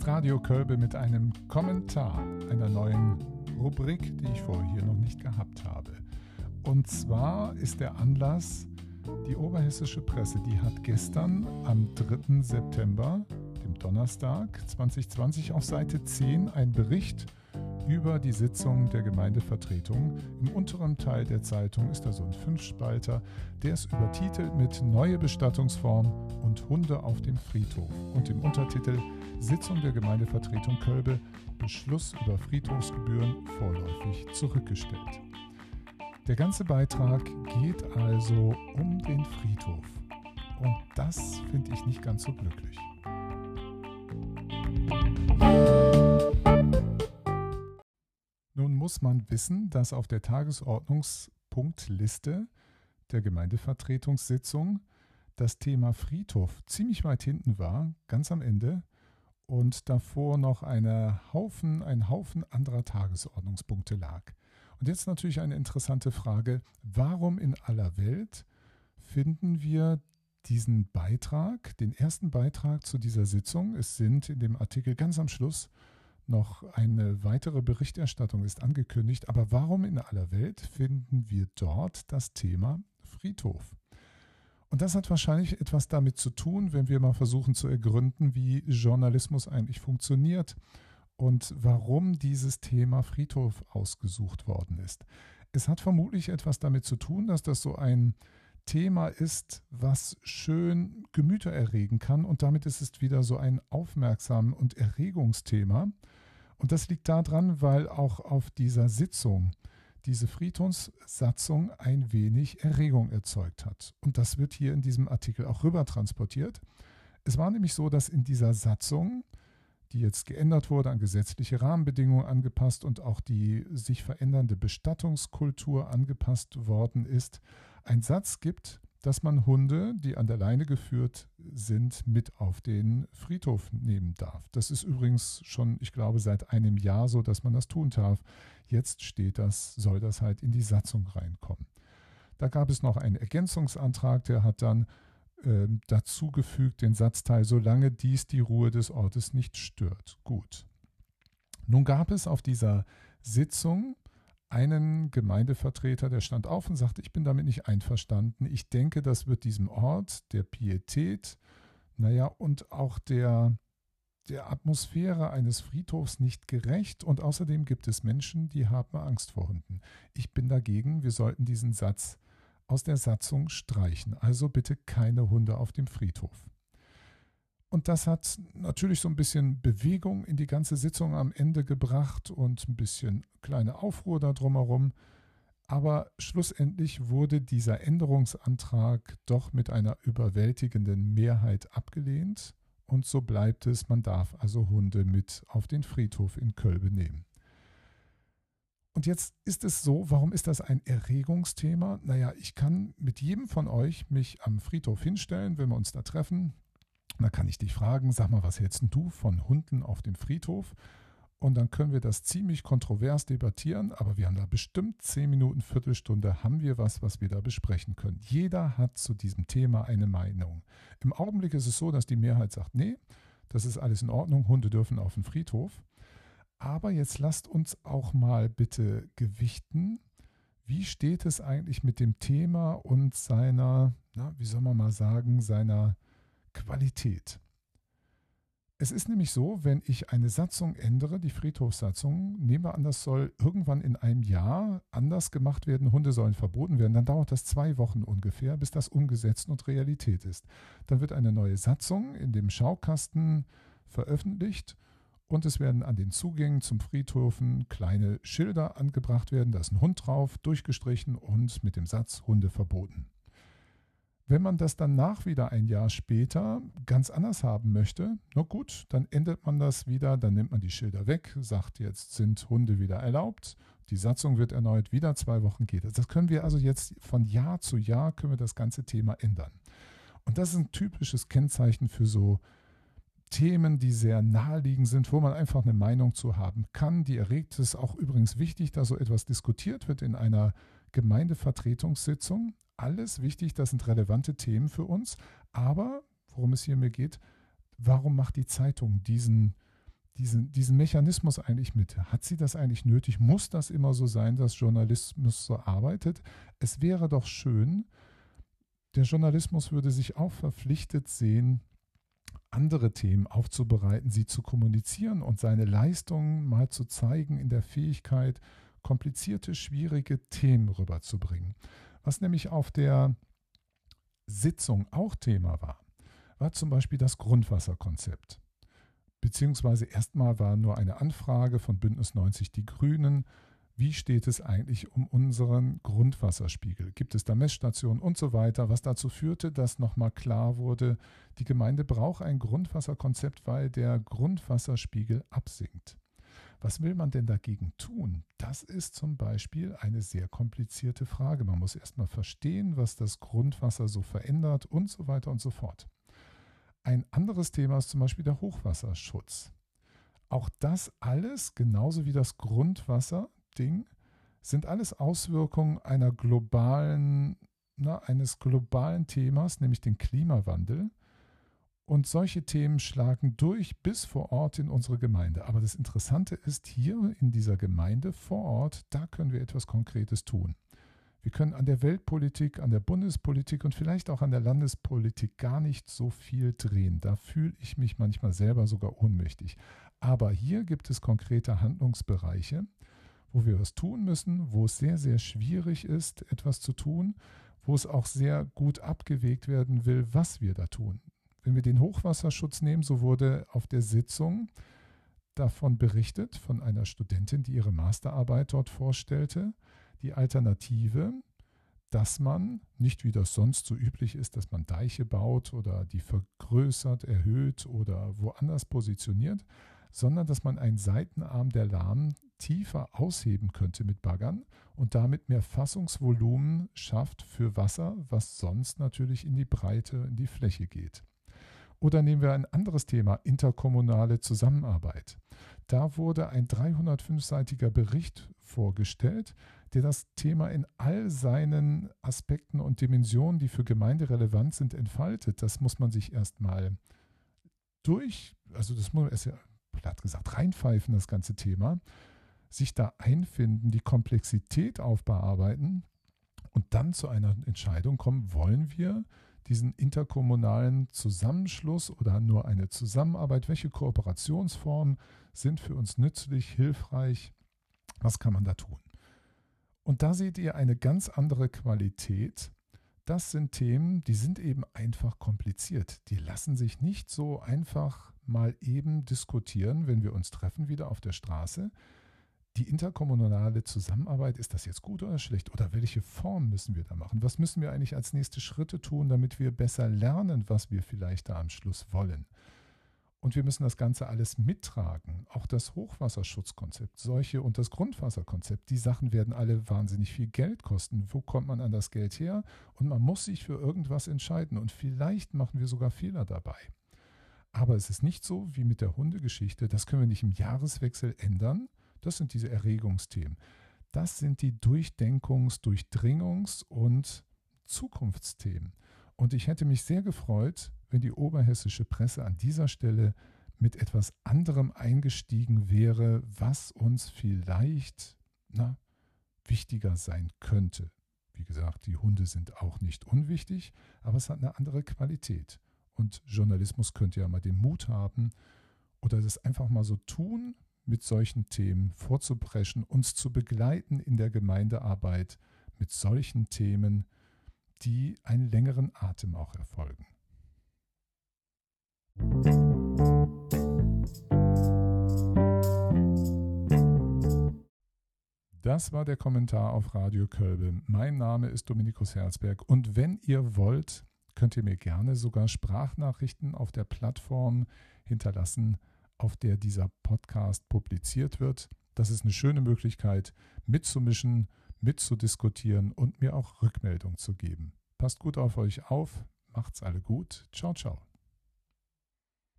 ist Radio Kölbe mit einem Kommentar einer neuen Rubrik, die ich vorher hier noch nicht gehabt habe. Und zwar ist der Anlass, die oberhessische Presse, die hat gestern am 3. September, dem Donnerstag 2020, auf Seite 10 einen Bericht über die Sitzung der Gemeindevertretung. Im unteren Teil der Zeitung ist da so ein Fünfspalter, der ist übertitelt mit Neue Bestattungsform und Hunde auf dem Friedhof und im Untertitel Sitzung der Gemeindevertretung Kölbe, Beschluss über Friedhofsgebühren vorläufig zurückgestellt. Der ganze Beitrag geht also um den Friedhof. Und das finde ich nicht ganz so glücklich. Muss man wissen, dass auf der Tagesordnungspunktliste der Gemeindevertretungssitzung das Thema Friedhof ziemlich weit hinten war, ganz am Ende, und davor noch eine Haufen, ein Haufen anderer Tagesordnungspunkte lag. Und jetzt natürlich eine interessante Frage, warum in aller Welt finden wir diesen Beitrag, den ersten Beitrag zu dieser Sitzung, es sind in dem Artikel ganz am Schluss noch eine weitere Berichterstattung ist angekündigt, aber warum in aller Welt finden wir dort das Thema Friedhof? Und das hat wahrscheinlich etwas damit zu tun, wenn wir mal versuchen zu ergründen, wie Journalismus eigentlich funktioniert und warum dieses Thema Friedhof ausgesucht worden ist. Es hat vermutlich etwas damit zu tun, dass das so ein Thema ist, was schön Gemüter erregen kann und damit ist es wieder so ein Aufmerksam- und Erregungsthema. Und das liegt daran, weil auch auf dieser Sitzung diese Friedhofssatzung ein wenig Erregung erzeugt hat. Und das wird hier in diesem Artikel auch rüber transportiert. Es war nämlich so, dass in dieser Satzung, die jetzt geändert wurde, an gesetzliche Rahmenbedingungen angepasst und auch die sich verändernde Bestattungskultur angepasst worden ist, ein Satz gibt, dass man Hunde, die an der Leine geführt sind, mit auf den Friedhof nehmen darf. Das ist übrigens schon, ich glaube, seit einem Jahr so, dass man das tun darf. Jetzt steht das, soll das halt in die Satzung reinkommen. Da gab es noch einen Ergänzungsantrag, der hat dann äh, dazu gefügt den Satzteil, solange dies die Ruhe des Ortes nicht stört. Gut. Nun gab es auf dieser Sitzung einen Gemeindevertreter, der stand auf und sagte, ich bin damit nicht einverstanden. Ich denke, das wird diesem Ort der Pietät, naja, und auch der der Atmosphäre eines Friedhofs nicht gerecht und außerdem gibt es Menschen, die haben Angst vor Hunden. Ich bin dagegen, wir sollten diesen Satz aus der Satzung streichen. Also bitte keine Hunde auf dem Friedhof. Und das hat natürlich so ein bisschen Bewegung in die ganze Sitzung am Ende gebracht und ein bisschen kleine Aufruhr da drumherum. Aber schlussendlich wurde dieser Änderungsantrag doch mit einer überwältigenden Mehrheit abgelehnt. Und so bleibt es, man darf also Hunde mit auf den Friedhof in Kölbe nehmen. Und jetzt ist es so, warum ist das ein Erregungsthema? Naja, ich kann mit jedem von euch mich am Friedhof hinstellen, wenn wir uns da treffen. Da kann ich dich fragen, sag mal, was hältst du von Hunden auf dem Friedhof? Und dann können wir das ziemlich kontrovers debattieren, aber wir haben da bestimmt zehn Minuten, Viertelstunde, haben wir was, was wir da besprechen können. Jeder hat zu diesem Thema eine Meinung. Im Augenblick ist es so, dass die Mehrheit sagt, nee, das ist alles in Ordnung, Hunde dürfen auf den Friedhof. Aber jetzt lasst uns auch mal bitte gewichten, wie steht es eigentlich mit dem Thema und seiner, na, wie soll man mal sagen, seiner Qualität. Es ist nämlich so, wenn ich eine Satzung ändere, die Friedhofssatzung, nehmen wir an, das soll irgendwann in einem Jahr anders gemacht werden, Hunde sollen verboten werden, dann dauert das zwei Wochen ungefähr, bis das umgesetzt und Realität ist. Dann wird eine neue Satzung in dem Schaukasten veröffentlicht und es werden an den Zugängen zum Friedhofen kleine Schilder angebracht werden, da ist ein Hund drauf, durchgestrichen und mit dem Satz Hunde verboten. Wenn man das dann nach wieder ein Jahr später ganz anders haben möchte, na gut, dann ändert man das wieder, dann nimmt man die Schilder weg, sagt jetzt sind Hunde wieder erlaubt, die Satzung wird erneut, wieder zwei Wochen geht es. Das können wir also jetzt von Jahr zu Jahr können wir das ganze Thema ändern. Und das ist ein typisches Kennzeichen für so Themen, die sehr naheliegend sind, wo man einfach eine Meinung zu haben kann. Die erregt es auch übrigens wichtig, dass so etwas diskutiert wird in einer Gemeindevertretungssitzung alles wichtig, das sind relevante Themen für uns. Aber worum es hier mir geht, warum macht die Zeitung diesen, diesen, diesen Mechanismus eigentlich mit? Hat sie das eigentlich nötig? Muss das immer so sein, dass Journalismus so arbeitet? Es wäre doch schön, der Journalismus würde sich auch verpflichtet sehen, andere Themen aufzubereiten, sie zu kommunizieren und seine Leistungen mal zu zeigen in der Fähigkeit, komplizierte, schwierige Themen rüberzubringen. Was nämlich auf der Sitzung auch Thema war, war zum Beispiel das Grundwasserkonzept. Beziehungsweise erstmal war nur eine Anfrage von Bündnis 90 Die Grünen. Wie steht es eigentlich um unseren Grundwasserspiegel? Gibt es da Messstationen und so weiter? Was dazu führte, dass nochmal klar wurde, die Gemeinde braucht ein Grundwasserkonzept, weil der Grundwasserspiegel absinkt. Was will man denn dagegen tun? Das ist zum Beispiel eine sehr komplizierte Frage. Man muss erstmal verstehen, was das Grundwasser so verändert und so weiter und so fort. Ein anderes Thema ist zum Beispiel der Hochwasserschutz. Auch das alles, genauso wie das Grundwasserding, sind alles Auswirkungen einer globalen, na, eines globalen Themas, nämlich den Klimawandel. Und solche Themen schlagen durch bis vor Ort in unsere Gemeinde. Aber das Interessante ist, hier in dieser Gemeinde vor Ort, da können wir etwas Konkretes tun. Wir können an der Weltpolitik, an der Bundespolitik und vielleicht auch an der Landespolitik gar nicht so viel drehen. Da fühle ich mich manchmal selber sogar ohnmächtig. Aber hier gibt es konkrete Handlungsbereiche, wo wir was tun müssen, wo es sehr, sehr schwierig ist, etwas zu tun, wo es auch sehr gut abgewegt werden will, was wir da tun. Wenn wir den Hochwasserschutz nehmen, so wurde auf der Sitzung davon berichtet, von einer Studentin, die ihre Masterarbeit dort vorstellte, die Alternative, dass man, nicht wie das sonst so üblich ist, dass man Deiche baut oder die vergrößert, erhöht oder woanders positioniert, sondern dass man einen Seitenarm der Lahn tiefer ausheben könnte mit Baggern und damit mehr Fassungsvolumen schafft für Wasser, was sonst natürlich in die Breite, in die Fläche geht. Oder nehmen wir ein anderes Thema, interkommunale Zusammenarbeit. Da wurde ein 305-seitiger Bericht vorgestellt, der das Thema in all seinen Aspekten und Dimensionen, die für Gemeinde relevant sind, entfaltet. Das muss man sich erstmal durch, also das muss man erst platt gesagt reinpfeifen, das ganze Thema, sich da einfinden, die Komplexität aufbearbeiten und dann zu einer Entscheidung kommen, wollen wir diesen interkommunalen Zusammenschluss oder nur eine Zusammenarbeit, welche Kooperationsformen sind für uns nützlich, hilfreich, was kann man da tun? Und da seht ihr eine ganz andere Qualität. Das sind Themen, die sind eben einfach kompliziert. Die lassen sich nicht so einfach mal eben diskutieren, wenn wir uns treffen wieder auf der Straße. Die interkommunale Zusammenarbeit, ist das jetzt gut oder schlecht? Oder welche Form müssen wir da machen? Was müssen wir eigentlich als nächste Schritte tun, damit wir besser lernen, was wir vielleicht da am Schluss wollen? Und wir müssen das Ganze alles mittragen. Auch das Hochwasserschutzkonzept, solche und das Grundwasserkonzept, die Sachen werden alle wahnsinnig viel Geld kosten. Wo kommt man an das Geld her? Und man muss sich für irgendwas entscheiden. Und vielleicht machen wir sogar Fehler dabei. Aber es ist nicht so wie mit der Hundegeschichte. Das können wir nicht im Jahreswechsel ändern. Das sind diese Erregungsthemen. Das sind die Durchdenkungs-, Durchdringungs- und Zukunftsthemen. Und ich hätte mich sehr gefreut, wenn die oberhessische Presse an dieser Stelle mit etwas anderem eingestiegen wäre, was uns vielleicht na, wichtiger sein könnte. Wie gesagt, die Hunde sind auch nicht unwichtig, aber es hat eine andere Qualität. Und Journalismus könnte ja mal den Mut haben oder das einfach mal so tun, mit solchen Themen vorzupreschen, uns zu begleiten in der Gemeindearbeit mit solchen Themen, die einen längeren Atem auch erfolgen. Das war der Kommentar auf Radio Kölbe. Mein Name ist Dominikus Herzberg und wenn ihr wollt, könnt ihr mir gerne sogar Sprachnachrichten auf der Plattform hinterlassen, auf der dieser Podcast publiziert wird. Das ist eine schöne Möglichkeit, mitzumischen, mitzudiskutieren und mir auch Rückmeldung zu geben. Passt gut auf euch auf, macht's alle gut. Ciao, ciao.